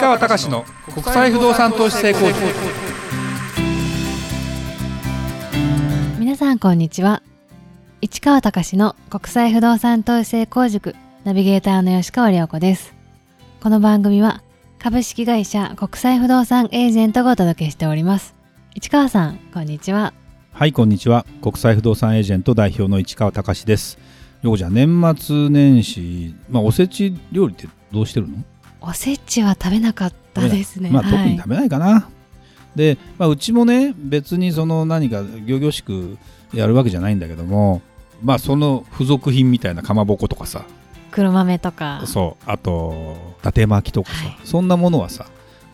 川隆の国際不動産投資成功塾。皆さんこんにちは。市川隆の国際不動産投資成功塾。ナビゲーターの吉川良子です。この番組は株式会社国際不動産エージェントがお届けしております。市川さんこんにちは。はいこんにちは。国際不動産エージェント代表の市川隆です。ようじゃ年末年始まあおせち料理ってどうしてるの？おせちは食べなかったですね。まあ、特はい。に食べないかな、で、まあ、うちもね別にその何か仰々しくやるわけじゃないんだけどもまあその付属品みたいなかまぼことかさ。黒豆とか。そう。あと伊達巻きとかさ、はい。そんなものはさ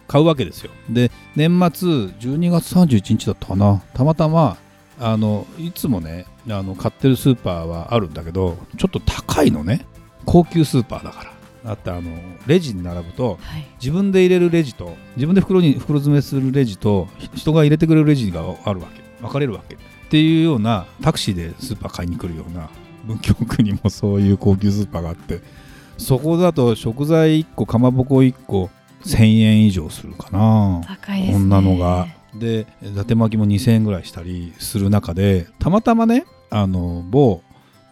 買うわけですよ。で年末12月31日だったかな。たまたまあのいつもねあの買ってるスーパーはあるんだけどちょっと高いのね。高級スーパーだからだってあのレジに並ぶとはい。自分で入れるレジと自分で袋に袋詰めするレジとひ人が入れてくれるレジがあるわけ。分かれるわけ。っていうようなタクシーでスーパー買いに来るような文京区にもそういう高級スーパーがあってそこだと食材1個かまぼこ1個1000円以上するかな。高いですね。こんなのが。で伊達巻きも2000円ぐらいしたりする中でたまたまねあの某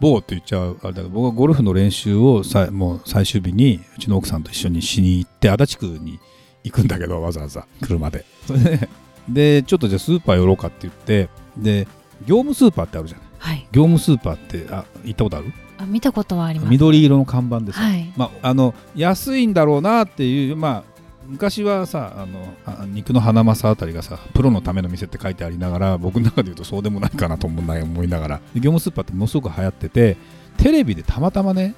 某って言っちゃうあれだけど僕はゴルフの練習をさもう最終日にうちの奥さんと一緒にしに行って足立区に行くんだけどわざわざ車で。そ れででちょっとじゃあスーパー寄ろうかって言ってで業務スーパーってあるじゃないはい。業務スーパーってあ行ったことある？あ見たことはあります。緑色の看板でさ、はい。まあ、あの安いんだろうなっていう、まあ、昔はさあのあ肉のハナマサあたりがさプロのための店って書いてありながら僕の中で言うとそうでもないかなと思い思いながら。業務スーパーってものすごく流行っててテレビでたまたまね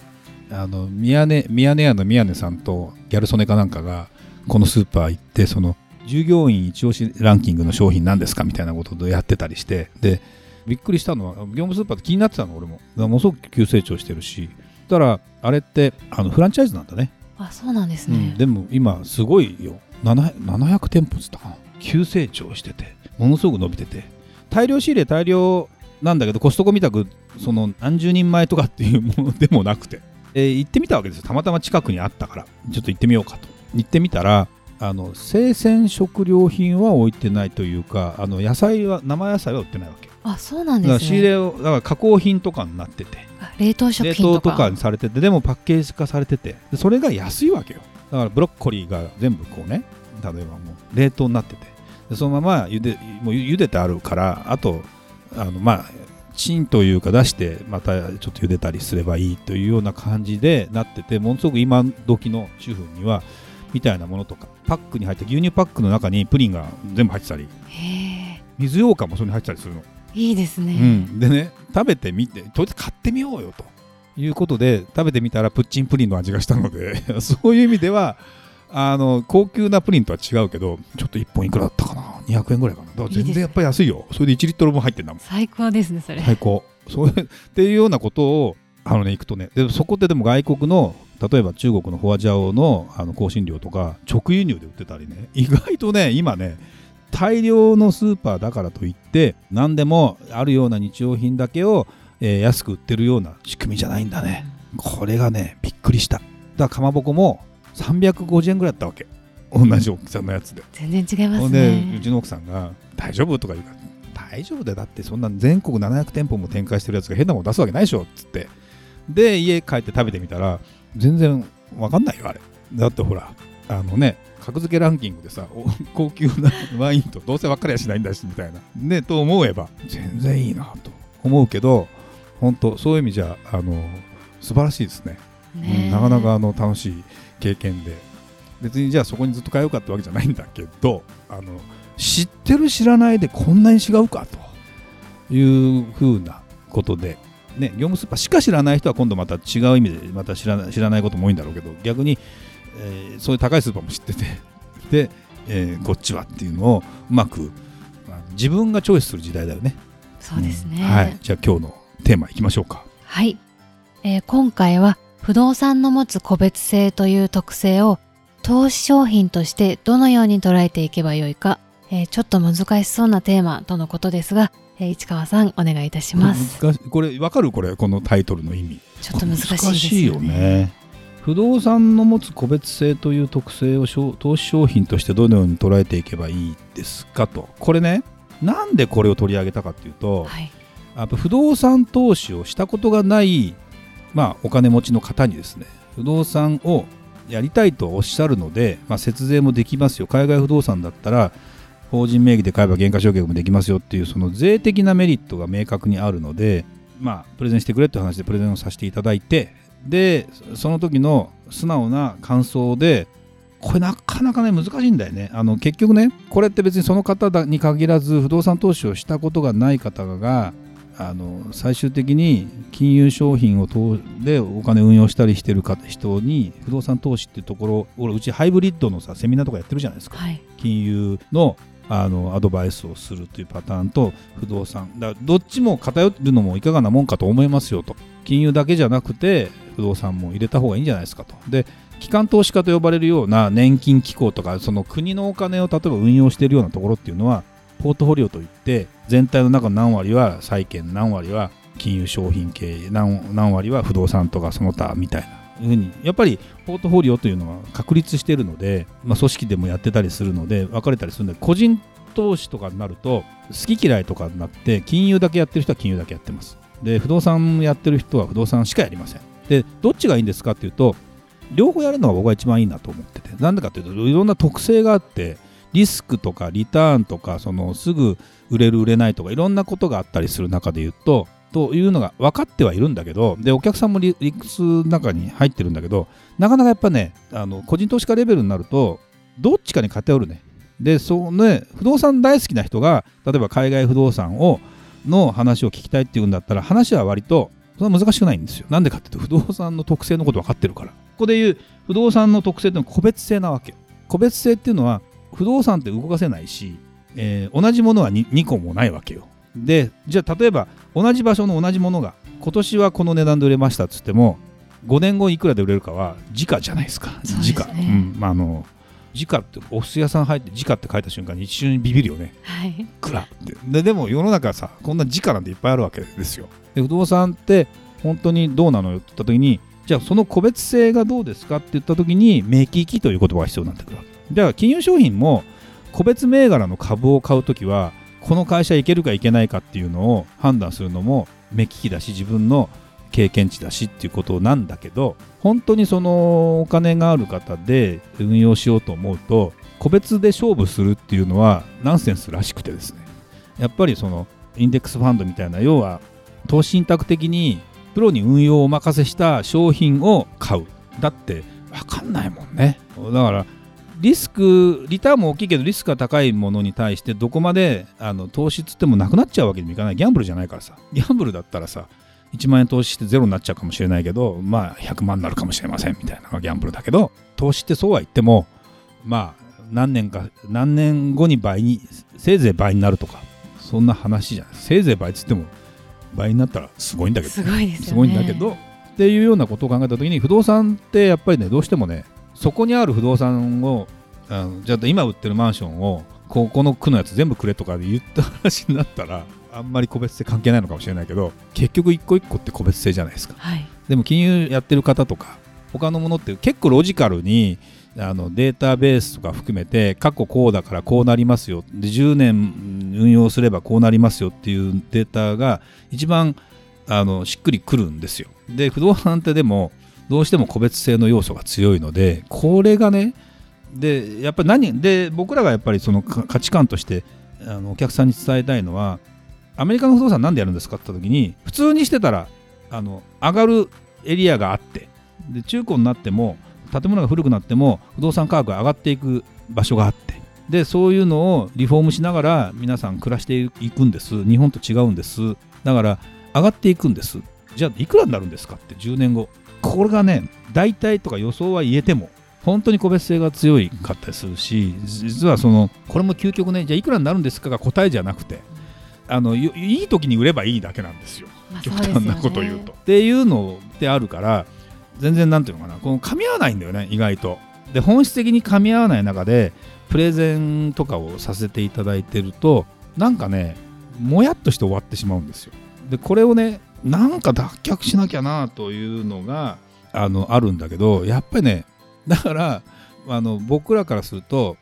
あの宮根宮根屋の宮根さんとギャル曽根かなんかがこのスーパー行ってその従業員一押しランキングの商品なんですかみたいなことでやってたりしてでびっくりしたのは業務スーパーって気になってたの俺も。ものすごく急成長してるし。そしたらあれってあのフランチャイズなんだね。あそうなんですね。うん、でも今すごいよ。700, 700店舗っつったかな。急成長しててものすごく伸びてて。大量仕入れ大量なんだけどコストコみたくその何十人前とかっていうものでもなくて、えー行ってみたわけですよ。たまたま近くにあったから。ちょっと行ってみようかと。行ってみたらあの生鮮食料品は置いてないというかあの野菜は生野菜は売ってないわけ。あそうなんだからですね仕入れをだから加工品とかになってて。あ冷凍食冷品とか。凍とかにされててでもパッケージ化されててでそれが安いわけよ。だからブロッコリーが全部こうね例えばもう冷凍になってて。でそのまま茹でもう茹でてあるからあとあのまあチンというか出してまたちょっと茹でたりすればいいというような感じでなっててものすごく今時の主婦にはみたいなものとかパックに入った牛乳パックの中にプリンが全部入ってたり。へえ水羊羹もそれに入ってたりするのいいですね、うん、でね食べてみてとりあえず買ってみようよということで食べてみたらプッチンプリンの味がしたので そういう意味ではあの高級なプリンとは違うけどちょっと1本いくらだったかな？200円ぐらいかな。だから全然やっぱり安いよ。それで1リットル分入ってんだもん。最高ですねそれ、最高。そういう っていうようなことをあのね行くとねでそこってでも外国の例えば中国のホアジャオのあの香辛料とか直輸入で売ってたりね意外とね今ね大量のスーパーだからといって何でもあるような日用品だけを、えー安く売ってるような仕組みじゃないんだね。これがねびっくりした。だからかまぼこも350円ぐらいだったわけ。同じ大きさのやつで。全然違いますね。うちの奥さんが「大丈夫?」とか言うから「大丈夫だよ。だってそんな全国700店舗も展開してるやつが変なもの出すわけないでしょ」っつって。で家帰って食べてみたら全然わかんないよあれ。だってほらあのね格付けランキングでさお 高級なワインとどうせ分かりゃしないんだしみたいな。ねと思えば全然いいなと思うけど本当そういう意味じゃあの素晴らしいですね。ねうんなかなかあの楽しい経験で。別にじゃあそこにずっと通うかってわけじゃないんだけどあの知ってる知らないでこんなに違うかと。いうふうなことで、ね、業務スーパーしか知らない人は今度また違う意味でまた知らない知らないことも多いんだろうけど逆に、えーそういう高いスーパーも知ってて で、えーこっちはっていうのをうまく、まあ自分がチョイスする時代だよね。そうですね、んはい、じゃあ今日のテーマいきましょうか。はい、えー今回は不動産の持つ個別性という特性を投資商品としてどのように捉えていけばよいか、えーちょっと難しそうなテーマとのことですが、えー市川さんお願いいたします。これわかるこれこのタイトルの意味。ちょっと難しいですよね。難しいよね。不動産の持つ個別性という特性を投資商品としてどのように捉えていけばいいですかと。これねなんでこれを取り上げたかっていうと、はい、やっぱ不動産投資をしたことがない、まあ、お金持ちの方にですね不動産をやりたいとおっしゃるので、まあ、節税もできますよ。海外不動産だったら法人名義で買えば減価償却もできますよっていうその税的なメリットが明確にあるので、まあ、プレゼンしてくれって話でプレゼンをさせていただいてでその時の素直な感想でこれなかなかね難しいんだよね。あの結局ねこれって別にその方に限らず不動産投資をしたことがない方があの最終的に金融商品を通でお金運用したりしてる人に不動産投資っていうところ俺うちハイブリッドのさセミナーとかやってるじゃないですか、はい、金融のあのアドバイスをするというパターンと不動産。だどっちも偏るのもいかがなもんかと思いますよと。金融だけじゃなくて不動産も入れた方がいいんじゃないですかと。で機関投資家と呼ばれるような年金機構とかその国のお金を例えば運用しているようなところっていうのはポートフォリオといって全体の中の何割は債券何割は金融商品系何何割は不動産とかその他みたいな。ふうにやっぱりポートフォリオというのは確立しているので、まあ、組織でもやってたりするので分かれたりするので個人投資とかになると好き嫌いとかになって金融だけやってる人は金融だけやってます。で不動産やってる人は不動産しかやりません。でどっちがいいんですかっていうと両方やるのが僕は一番いいなと思ってて。なんでかっていうといろんな特性があってリスクとかリターンとかそのすぐ売れる売れないとかいろんなことがあったりする中で言うとというのが分かってはいるんだけどでお客さんも理屈の中に入ってるんだけどなかなかやっぱねあの個人投資家レベルになるとどっちかに偏るね。でそうね不動産大好きな人が例えば海外不動産をの話を聞きたいっていうんだったら話は割とそんな難しくないんですよ。なんでかっていうと不動産の特性のこと分かってるから。ここでいう不動産の特性っていうのは個別性なわけ。個別性っていうのは不動産って動かせないし、えー、同じものは 2, 2個もないわけよ。でじゃあ例えば同じ場所の同じものが今年はこの値段で売れましたっつっても5年後いくらで売れるかは時価じゃないですか。時価、ね、うん。まあ、あの時価ってお寿司屋さん入って時価って書いた瞬間に一瞬にビビるよね、はい、くらって。ででも世の中さこんな時価なんていっぱいあるわけですよ。で不動産って本当にどうなのよって言った時にじゃあその個別性がどうですかって言った時に目利きという言葉が必要になってくるわけ。じゃあ金融商品も個別銘柄の株を買う時はこの会社いけるかいけないかっていうのを判断するのも目利きだし自分の経験値だしっていうことなんだけど本当にそのお金がある方で運用しようと思うと個別で勝負するっていうのはナンセンスらしくてですねやっぱりそのインデックスファンドみたいな要は投資信託的にプロに運用をお任せした商品を買うだって分かんないもんねだからリスク、リターンも大きいけど、リスクが高いものに対して、どこまであの投資つってもなくなっちゃうわけにもいかない。ギャンブルじゃないからさ。ギャンブルだったらさ、1万円投資してゼロになっちゃうかもしれないけど、まあ100万になるかもしれませんみたいなのがギャンブルだけど、投資ってそうは言っても、まあ何年か、何年後に倍に、せいぜい倍になるとか、そんな話じゃない。せいぜい倍っつっても、倍になったらすごいんだけど、すごいです、ね、すごいんだけど、っていうようなことを考えたときに、不動産ってやっぱりね、どうしてもね、そこにある不動産をあのじゃあ今売ってるマンションをここの区のやつ全部くれとかで言った話になったらあんまり個別性関係ないのかもしれないけど結局一個一個って個別性じゃないですか、はい、でも金融やってる方とか他のものって結構ロジカルにあのデータベースとか含めて過去こうだからこうなりますよ。で10年運用すればこうなりますよっていうデータが一番あのしっくりくるんですよ。で不動産ってでもどうしても個別性の要素が強いのでこれがねでやっぱり何で僕らがやっぱりその価値観としてあのお客さんに伝えたいのはアメリカの不動産なんでやるんですかって言った時に普通にしてたらあの上がるエリアがあってで中古になっても建物が古くなっても不動産価格が上がっていく場所があってでそういうのをリフォームしながら皆さん暮らしていくんです。日本と違うんです。だから上がっていくんです。じゃあいくらになるんですかって10年後。これがね大体とか予想は言えても本当に個別性が強かったりするし実はそのこれも究極ねじゃあいくらになるんですかが答えじゃなくてあのいい時に売ればいいだけなんですよ、まあ、極端なこと言うと。っていうのってあるから全然なんていうのかなこの噛み合わないんだよね意外と。で本質的に噛み合わない中でプレゼンとかをさせていただいてるとなんかねもやっとして終わってしまうんですよ。でこれをねなんか脱却しなきゃなというのがあのあるんだけどやっぱりねだからあの僕らからすると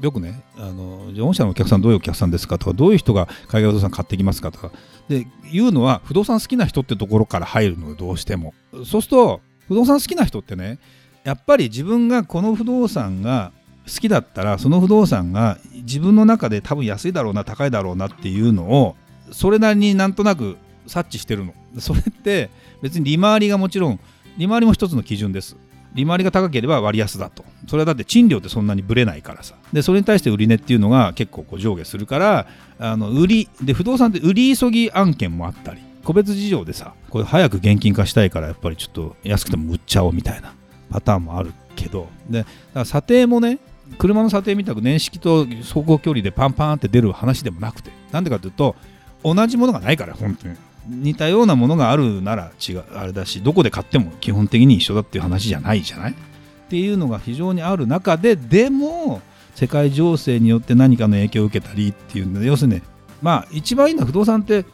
よくねあの御社のお客さんどういうお客さんですかとかどういう人が海外不動産買ってきますかとか。で言うのは不動産好きな人ってところから入るのでどうしても。そうすると不動産好きな人ってねやっぱり自分がこの不動産が好きだったらその不動産が自分の中で多分安いだろうな高いだろうなっていうのをそれなりになんとなく察知してるの。それって別に利回りがもちろん利回りも一つの基準です。利回りが高ければ割安だと。それはだって賃料ってそんなにぶれないからさ。でそれに対して売値っていうのが結構こう上下するからあの売りで不動産って売り急ぎ案件もあったり個別事情でさこれ早く現金化したいからやっぱりちょっと安くても売っちゃおうみたいなパターンもあるけど。でだから査定もね車の査定みたく年式と走行距離でパンパンって出る話でもなくて。なんでかというと同じものがないから本当に。似たようなものがあるなら違う。あれだしどこで買っても基本的に一緒だっていう話じゃない。じゃないっていうのが非常にある中ででも世界情勢によって何かの影響を受けたりっていうので要するにまあ一番いいのは不動産って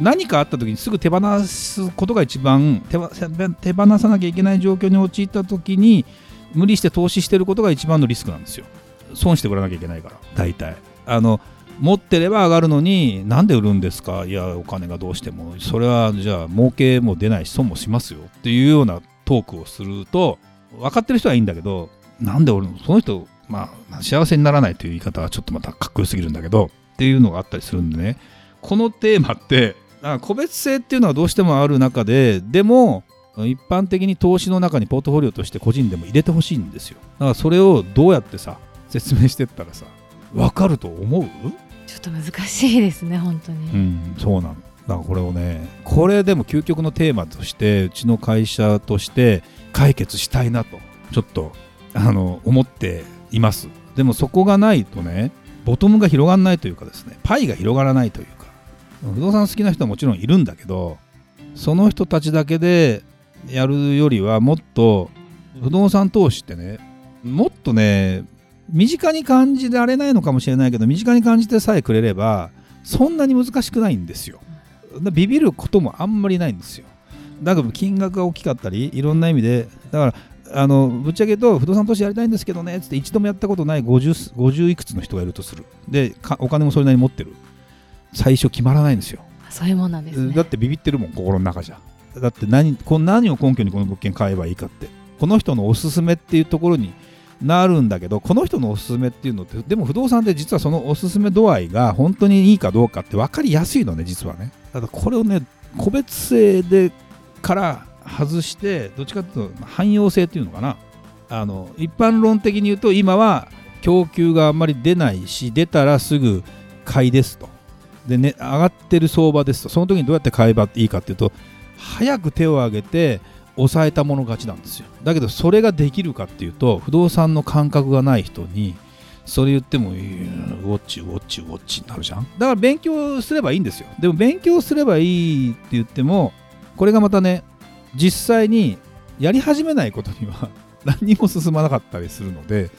何かあった時にすぐ手放すことが一番手放さなきゃいけない状況に陥った時に無理して投資してることが一番のリスクなんですよ。損して売らなきゃいけないから大体。あの持ってれば上がるのになんで売るんですか？いやお金がどうしても。それはじゃあ儲けも出ないし損もしますよ。っていうようなトークをすると分かってる人はいいんだけどなんで俺その人まあ幸せにならないという言い方はちょっとまたかっこよすぎるんだけどっていうのがあったりするんでね。このテーマって個別性っていうのはどうしてもある中ででも一般的に投資の中にポートフォリオとして個人でも入れてほしいんですよ。だからそれをどうやってさ説明してったらさ分かると思う？ちょっと難しいですね本当に。うんそうなのだ。からこれをねこれでも究極のテーマとしてうちの会社として解決したいなとちょっとあの思っています。でもそこがないとねボトムが広がらないというかですねパイが広がらないというか不動産好きな人はもちろんいるんだけどその人たちだけでやるよりはもっと不動産投資ってねもっとね身近に感じられないのかもしれないけど身近に感じてさえくれればそんなに難しくないんですよ。ビビることもあんまりないんですよ。だから金額が大きかったりいろんな意味でだからあのぶっちゃけ言うと不動産投資やりたいんですけどねっつって一度もやったことない 50, 50いくつの人がいるとする。でお金もそれなりに持ってる。最初決まらないんですよ。そういうもんなんです、ね、だってビビってるもん心の中じゃ。だって何こ何を根拠にこの物件買えばいいかって。この人のおすすめっていうところになるんだけどこの人のおすすめっていうのってでも不動産で実はそのおすすめ度合いが本当にいいかどうかって分かりやすいのね実はね。ただこれをね個別性でから外してどっちかというと汎用性っていうのかな。あの一般論的に言うと今は供給があんまり出ないし出たらすぐ買いですと。でね上がってる相場ですと。その時にどうやって買えばいいかっていうと早く手を挙げて抑えたもの勝ちなんですよ。だけどそれができるかっていうと不動産の感覚がない人にそれ言ってもウォッチウォッチウォッチになるじゃん。だから勉強すればいいんですよ。でも勉強すればいいって言ってもこれがまたね実際にやり始めないことには 何にも進まなかったりするので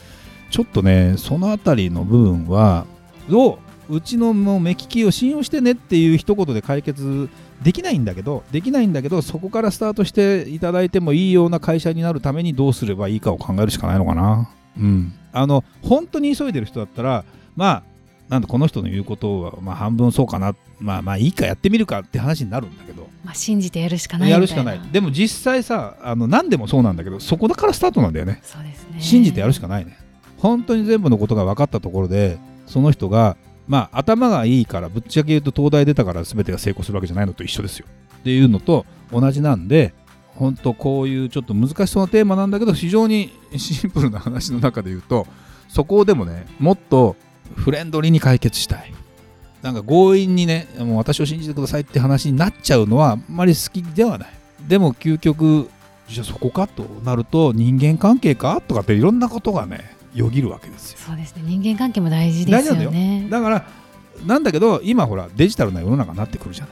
ちょっとねその辺りの部分はどううちのもう目利きを信用してねっていう一言で解決できないんだけどできないんだけどそこからスタートしていただいてもいいような会社になるためにどうすればいいかを考えるしかないのかな。うん。あの本当に急いでる人だったらまあなんこの人の言うことは、まあ、半分そうかな。まあまあいいかやってみるかって話になるんだけど、まあ、信じてやるしかないやるしかない。でも実際さあの何でもそうなんだけどそこだからスタートなんだよね。そうですね。信じてやるしかないね。本当に全部のことが分かったところでその人がまあ頭がいいからぶっちゃけ言うと東大出たから全てが成功するわけじゃないのと一緒ですよ。っていうのと同じなんで本当こういうちょっと難しそうなテーマなんだけど非常に シンプルな話の中で言うとそこをでもねもっとフレンドリーに解決したい。なんか強引にねもう私を信じてくださいって話になっちゃうのはあんまり好きではない。でも究極じゃあそこかとなると人間関係かとかっていろんなことがねよぎるわけですよ。そうですね。人間関係も大事ですよね。だからなんだけど今ほらデジタルな世の中になってくるじゃ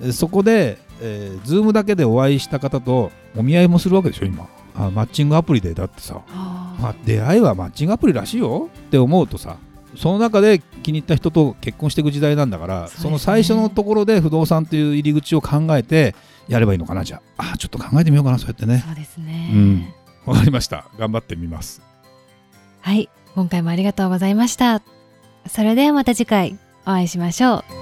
ない。そこで、えー、ズームだけでお会いした方とお見合いもするわけでしょ今。あマッチングアプリでだってさ、まあ、出会いはマッチングアプリらしいよ。って思うとさ。その中で気に入った人と結婚していく時代なんだからそ、ね,、の最初のところで不動産という入り口を考えてやればいいのかなじゃあ。あちょっと考えてみようかなそうやってね。そうですね、うん。わかりました。頑張ってみますはい。今回もありがとうございました。それではまた次回お会いしましょう。